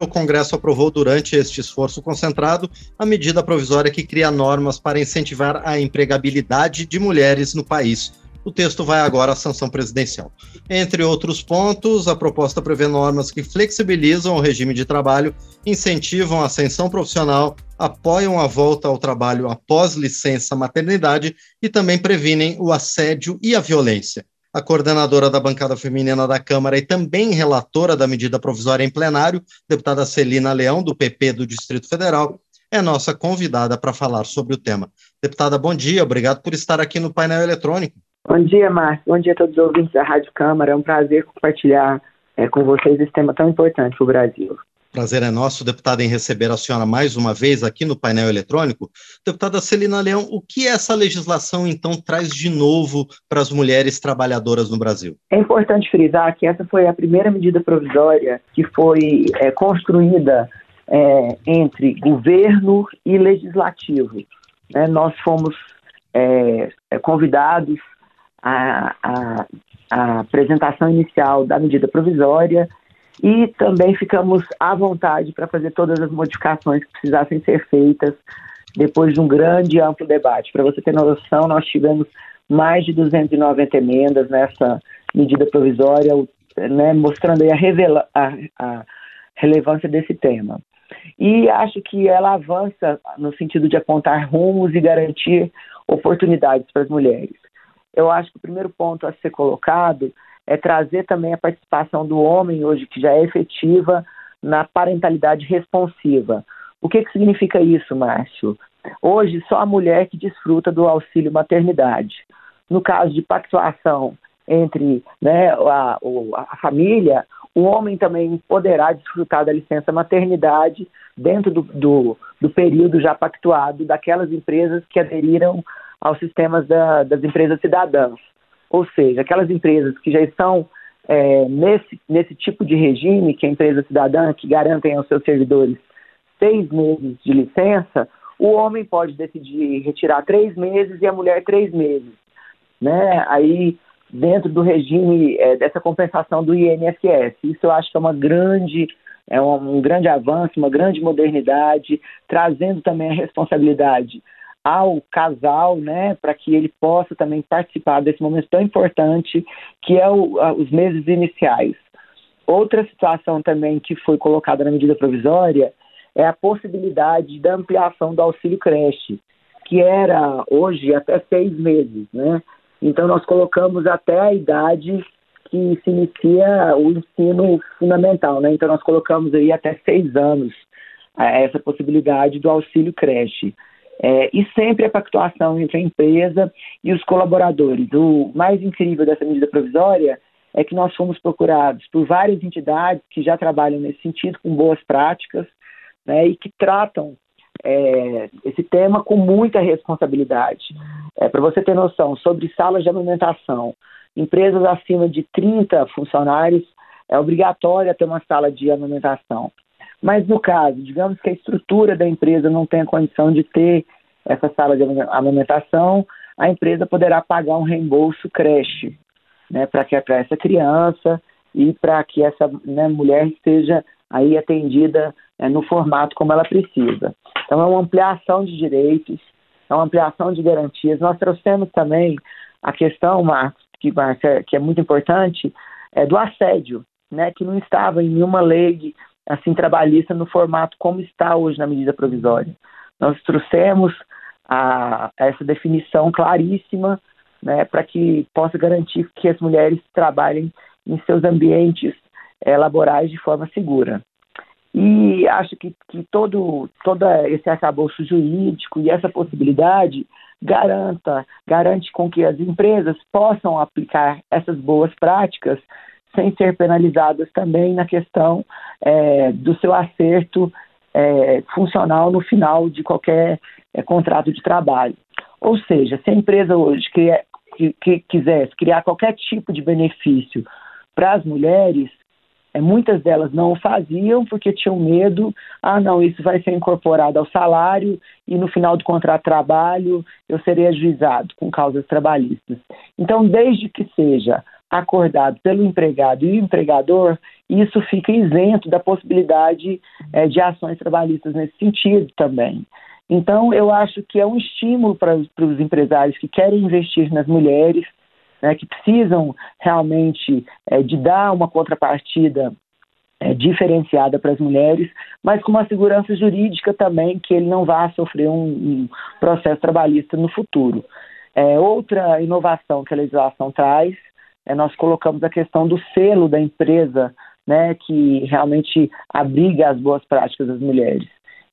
o Congresso aprovou durante este esforço concentrado a medida provisória que cria normas para incentivar a empregabilidade de mulheres no país. O texto vai agora à sanção presidencial. Entre outros pontos, a proposta prevê normas que flexibilizam o regime de trabalho, incentivam a ascensão profissional, apoiam a volta ao trabalho após licença maternidade e também previnem o assédio e a violência. A coordenadora da bancada feminina da Câmara e também relatora da medida provisória em plenário, deputada Celina Leão, do PP do Distrito Federal, é nossa convidada para falar sobre o tema. Deputada, bom dia, obrigado por estar aqui no painel eletrônico. Bom dia, Márcio. Bom dia a todos os ouvintes da Rádio Câmara. É um prazer compartilhar é, com vocês esse tema tão importante para o Brasil. Prazer é nosso, deputada, em receber a senhora mais uma vez aqui no painel eletrônico. Deputada Celina Leão, o que essa legislação, então, traz de novo para as mulheres trabalhadoras no Brasil? É importante frisar que essa foi a primeira medida provisória que foi é, construída é, entre governo e legislativo. Né? Nós fomos é, é convidados à, apresentação inicial da medida provisória e também ficamos à vontade para fazer todas as modificações que precisassem ser feitas depois de um grande e amplo debate. Para você ter noção, nós tivemos mais de 290 emendas nessa medida provisória, né, mostrando a, revela a, a relevância desse tema. E acho que ela avança no sentido de apontar rumos e garantir oportunidades para as mulheres. Eu acho que o primeiro ponto a ser colocado é trazer também a participação do homem hoje, que já é efetiva, na parentalidade responsiva. O que, que significa isso, Márcio? Hoje, só a mulher que desfruta do auxílio maternidade. No caso de pactuação entre né, a, a família, o homem também poderá desfrutar da licença maternidade dentro do, do, do período já pactuado daquelas empresas que aderiram aos sistemas da, das empresas cidadãs. Ou seja, aquelas empresas que já estão é, nesse, nesse tipo de regime, que é a empresa cidadã, que garantem aos seus servidores seis meses de licença, o homem pode decidir retirar três meses e a mulher três meses. Né? Aí, dentro do regime é, dessa compensação do INSS. Isso eu acho que é uma grande, é um, um grande avanço, uma grande modernidade, trazendo também a responsabilidade ao casal, né, para que ele possa também participar desse momento tão importante que é o, os meses iniciais. Outra situação também que foi colocada na medida provisória é a possibilidade da ampliação do auxílio creche, que era hoje até seis meses, né? Então nós colocamos até a idade que se inicia o ensino fundamental, né? Então nós colocamos aí até seis anos essa possibilidade do auxílio creche. É, e sempre a pactuação entre a empresa e os colaboradores. O mais incrível dessa medida provisória é que nós fomos procurados por várias entidades que já trabalham nesse sentido, com boas práticas, né, e que tratam é, esse tema com muita responsabilidade. É, Para você ter noção, sobre salas de alimentação, empresas acima de 30 funcionários, é obrigatório ter uma sala de alimentação. Mas no caso, digamos que a estrutura da empresa não tenha condição de ter essa sala de amamentação, a empresa poderá pagar um reembolso creche né, para essa criança e para que essa né, mulher seja aí atendida né, no formato como ela precisa. Então é uma ampliação de direitos, é uma ampliação de garantias. Nós trouxemos também a questão, Marcos, que, que é muito importante, é do assédio, né, que não estava em nenhuma lei assim trabalhista no formato como está hoje na medida provisória. Nós trouxemos a, a essa definição claríssima né, para que possa garantir que as mulheres trabalhem em seus ambientes é, laborais de forma segura. E acho que, que todo, todo esse arcabouço jurídico e essa possibilidade garanta, garante com que as empresas possam aplicar essas boas práticas sem ser penalizadas também na questão é, do seu acerto é, funcional no final de qualquer é, contrato de trabalho. Ou seja, se a empresa hoje que, que quisesse criar qualquer tipo de benefício para as mulheres, é, muitas delas não o faziam porque tinham medo, ah não, isso vai ser incorporado ao salário e no final do contrato de trabalho eu serei ajuizado com causas trabalhistas. Então, desde que seja acordado pelo empregado e o empregador, isso fica isento da possibilidade é, de ações trabalhistas nesse sentido também. Então, eu acho que é um estímulo para os empresários que querem investir nas mulheres, né, que precisam realmente é, de dar uma contrapartida é, diferenciada para as mulheres, mas com uma segurança jurídica também que ele não vá sofrer um, um processo trabalhista no futuro. É, outra inovação que a legislação traz é nós colocamos a questão do selo da empresa, né, que realmente abriga as boas práticas das mulheres.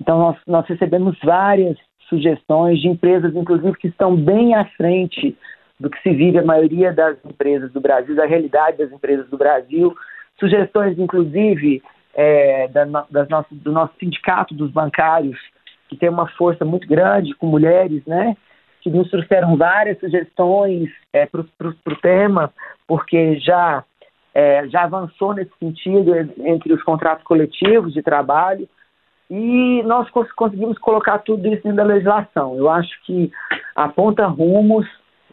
Então nós, nós recebemos várias sugestões de empresas, inclusive que estão bem à frente do que se vive a maioria das empresas do Brasil, da realidade das empresas do Brasil, sugestões, inclusive, é, da, das nossas, do nosso sindicato dos bancários, que tem uma força muito grande com mulheres, né? Que nos trouxeram várias sugestões é, para o tema, porque já, é, já avançou nesse sentido entre os contratos coletivos de trabalho e nós conseguimos colocar tudo isso dentro da legislação. Eu acho que aponta rumos,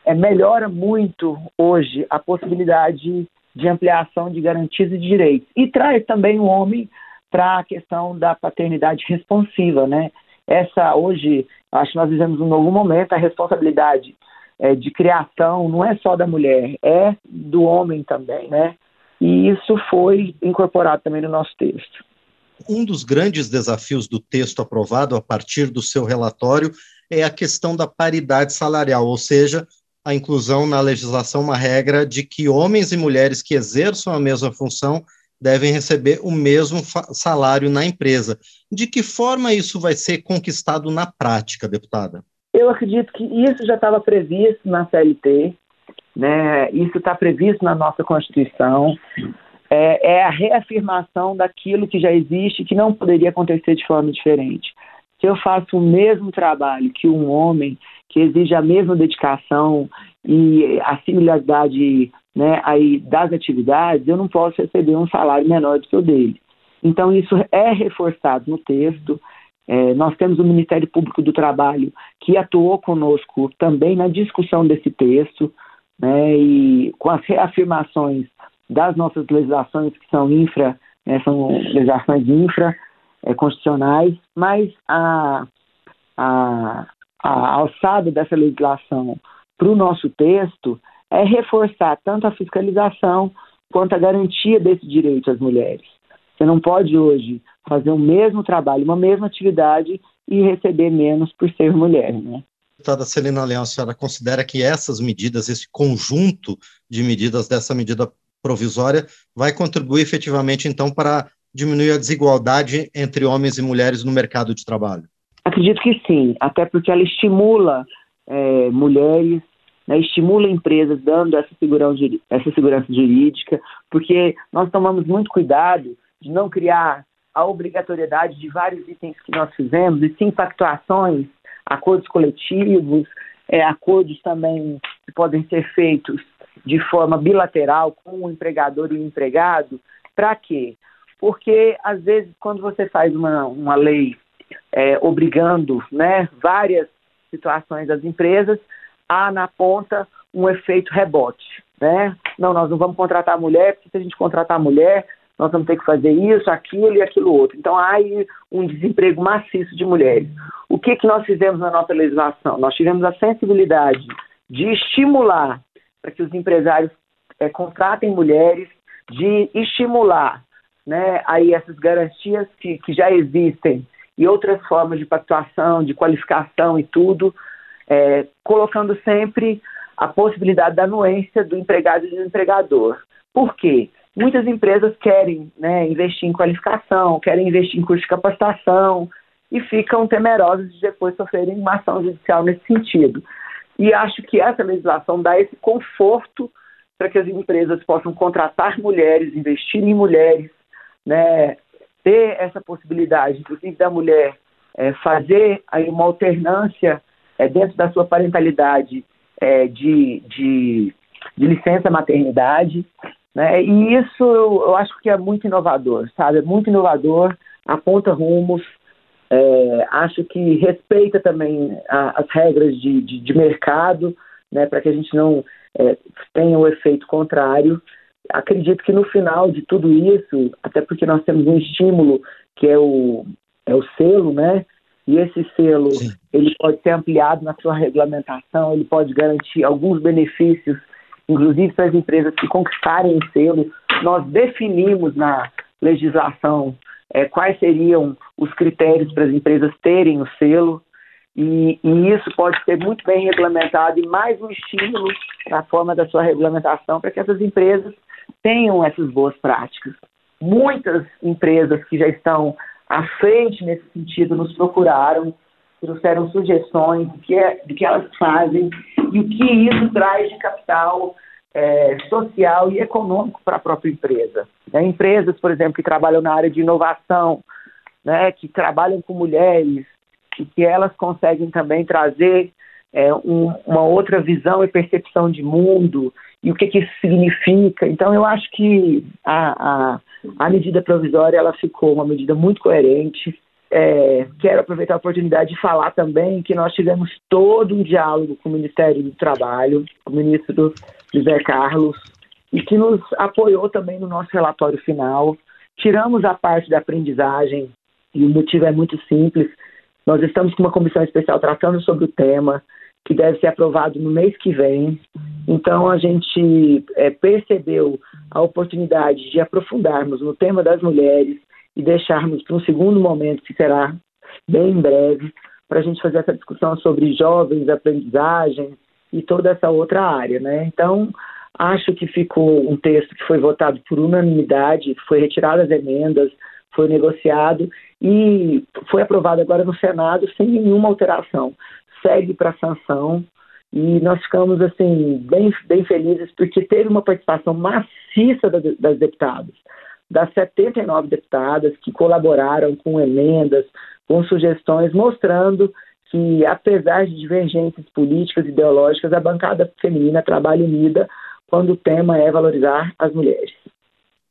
é, melhora muito hoje a possibilidade de ampliação de garantias e direitos. E traz também o homem para a questão da paternidade responsiva, né? Essa, hoje, acho que nós vivemos um novo momento, a responsabilidade é, de criação não é só da mulher, é do homem também, né? E isso foi incorporado também no nosso texto. Um dos grandes desafios do texto aprovado a partir do seu relatório é a questão da paridade salarial, ou seja, a inclusão na legislação uma regra de que homens e mulheres que exerçam a mesma função devem receber o mesmo salário na empresa. De que forma isso vai ser conquistado na prática, deputada? Eu acredito que isso já estava previsto na CLT, né? isso está previsto na nossa Constituição. É, é a reafirmação daquilo que já existe, que não poderia acontecer de forma diferente. Se eu faço o mesmo trabalho que um homem, que exige a mesma dedicação e a similaridade né, aí das atividades, eu não posso receber um salário menor do que o dele. Então, isso é reforçado no texto. É, nós temos o Ministério Público do Trabalho que atuou conosco também na discussão desse texto, né, e com as reafirmações das nossas legislações que são infra, né, são legislações infra é, constitucionais, mas a, a, a alçada dessa legislação para o nosso texto é reforçar tanto a fiscalização quanto a garantia desse direito às mulheres. Você não pode hoje fazer o mesmo trabalho, uma mesma atividade e receber menos por ser mulher, né? Deputada Celina Leão, a senhora considera que essas medidas, esse conjunto de medidas dessa medida provisória, vai contribuir efetivamente, então, para diminuir a desigualdade entre homens e mulheres no mercado de trabalho? Acredito que sim, até porque ela estimula é, mulheres, né, estimula empresas dando essa segurança, essa segurança jurídica, porque nós tomamos muito cuidado de não criar a obrigatoriedade de vários itens que nós fizemos, e sim pactuações, acordos coletivos, é, acordos também que podem ser feitos de forma bilateral com o empregador e o empregado. Para quê? Porque, às vezes, quando você faz uma, uma lei é, obrigando né, várias situações das empresas, há na ponta um efeito rebote. Né? Não, nós não vamos contratar mulher, porque se a gente contratar mulher, nós vamos ter que fazer isso, aquilo e aquilo outro. Então há aí um desemprego maciço de mulheres. O que, que nós fizemos na nossa legislação? Nós tivemos a sensibilidade de estimular para que os empresários é, contratem mulheres, de estimular né, aí essas garantias que, que já existem e outras formas de pactuação, de qualificação e tudo, é, colocando sempre a possibilidade da anuência do empregado e do empregador. Por quê? Muitas empresas querem né, investir em qualificação, querem investir em curso de capacitação e ficam temerosas de depois sofrerem uma ação judicial nesse sentido. E acho que essa legislação dá esse conforto para que as empresas possam contratar mulheres, investir em mulheres, né, ter essa possibilidade, inclusive da mulher é, fazer aí uma alternância é, dentro da sua parentalidade é, de, de, de, licença maternidade, né? E isso eu, acho que é muito inovador, sabe? É muito inovador, aponta rumos, é, acho que respeita também a, as regras de, de, de mercado, né? Para que a gente não é, tenha o efeito contrário. acredito que no final de tudo isso, até porque nós temos um estímulo que é o, é o selo, né? E esse selo. Ele pode ser ampliado na sua regulamentação, ele pode garantir alguns benefícios, inclusive para as empresas que conquistarem o selo. Nós definimos na legislação é, quais seriam os critérios para as empresas terem o selo. E, e, isso pode ser muito bem regulamentado e mais um estímulo na forma da sua regulamentação para que essas empresas tenham essas boas práticas. Muitas empresas que já estão à frente nesse sentido nos procuraram, trouxeram sugestões do que, é, do que elas fazem e o que isso traz de capital é, social e econômico para a própria empresa. Né? Empresas, por exemplo, que trabalham na área de inovação, né, que trabalham com mulheres, e que elas conseguem também trazer é, um, uma outra visão e percepção de mundo e o que, que isso significa. Então, eu acho que a, a, a medida provisória ela ficou uma medida muito coerente. É, quero aproveitar a oportunidade de falar também que nós tivemos todo um diálogo com o Ministério do Trabalho, com o ministro José Carlos, e que nos apoiou também no nosso relatório final. Tiramos a parte da aprendizagem, e o motivo é muito simples. Nós estamos com uma comissão especial tratando sobre o tema, que deve ser aprovado no mês que vem. Então, a gente é, percebeu a oportunidade de aprofundarmos no tema das mulheres e deixarmos para um segundo momento, que será bem em breve, para a gente fazer essa discussão sobre jovens, aprendizagem e toda essa outra área. Né? Então, acho que ficou um texto que foi votado por unanimidade, foi retirado as emendas, foi negociado e foi aprovado agora no Senado sem nenhuma alteração segue para sanção e nós ficamos assim bem, bem felizes porque teve uma participação maciça das deputadas, das 79 deputadas que colaboraram com emendas, com sugestões, mostrando que apesar de divergências políticas e ideológicas, a bancada feminina trabalha unida quando o tema é valorizar as mulheres.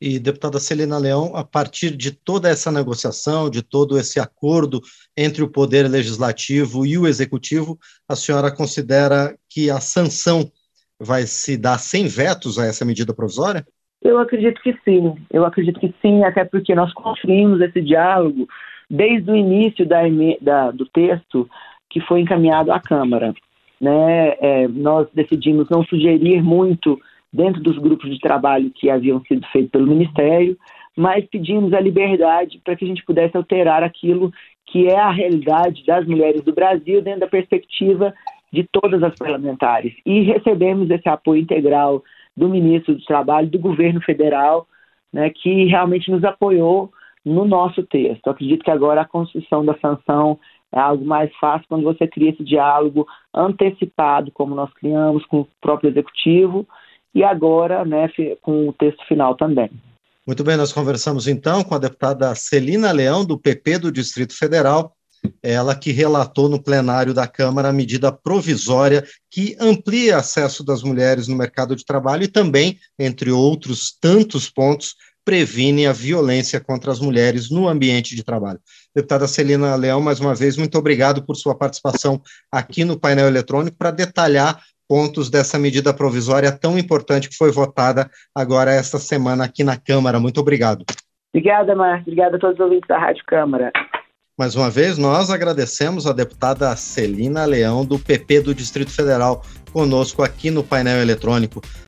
E, deputada Celina Leão, a partir de toda essa negociação, de todo esse acordo entre o Poder Legislativo e o Executivo, a senhora considera que a sanção vai se dar sem vetos a essa medida provisória? Eu acredito que sim, eu acredito que sim, até porque nós construímos esse diálogo desde o início da, da, do texto que foi encaminhado à Câmara. Né? É, nós decidimos não sugerir muito dentro dos grupos de trabalho que haviam sido feitos pelo Ministério, mas pedimos a liberdade para que a gente pudesse alterar aquilo que é a realidade das mulheres do Brasil dentro da perspectiva de todas as parlamentares. E recebemos esse apoio integral do ministro do Trabalho, do governo federal, né, que realmente nos apoiou no nosso texto. acredito que agora a construção da sanção é algo mais fácil quando você cria esse diálogo antecipado, como nós criamos com o próprio executivo, e agora né, com o texto final também. Muito bem, nós conversamos então com a deputada Celina Leão, do PP do Distrito Federal, ela que relatou no plenário da Câmara a medida provisória que amplia acesso das mulheres no mercado de trabalho e também, entre outros tantos pontos, previne a violência contra as mulheres no ambiente de trabalho. Deputada Celina Leão, mais uma vez, muito obrigado por sua participação aqui no painel eletrônico para detalhar pontos dessa medida provisória tão importante que foi votada agora esta semana aqui na Câmara. Muito obrigado. Obrigada, Márcio. Obrigada a todos os ouvintes da Rádio Câmara. Mais uma vez, nós agradecemos a deputada Celina Leão, do PP do Distrito Federal, conosco aqui no painel eletrônico.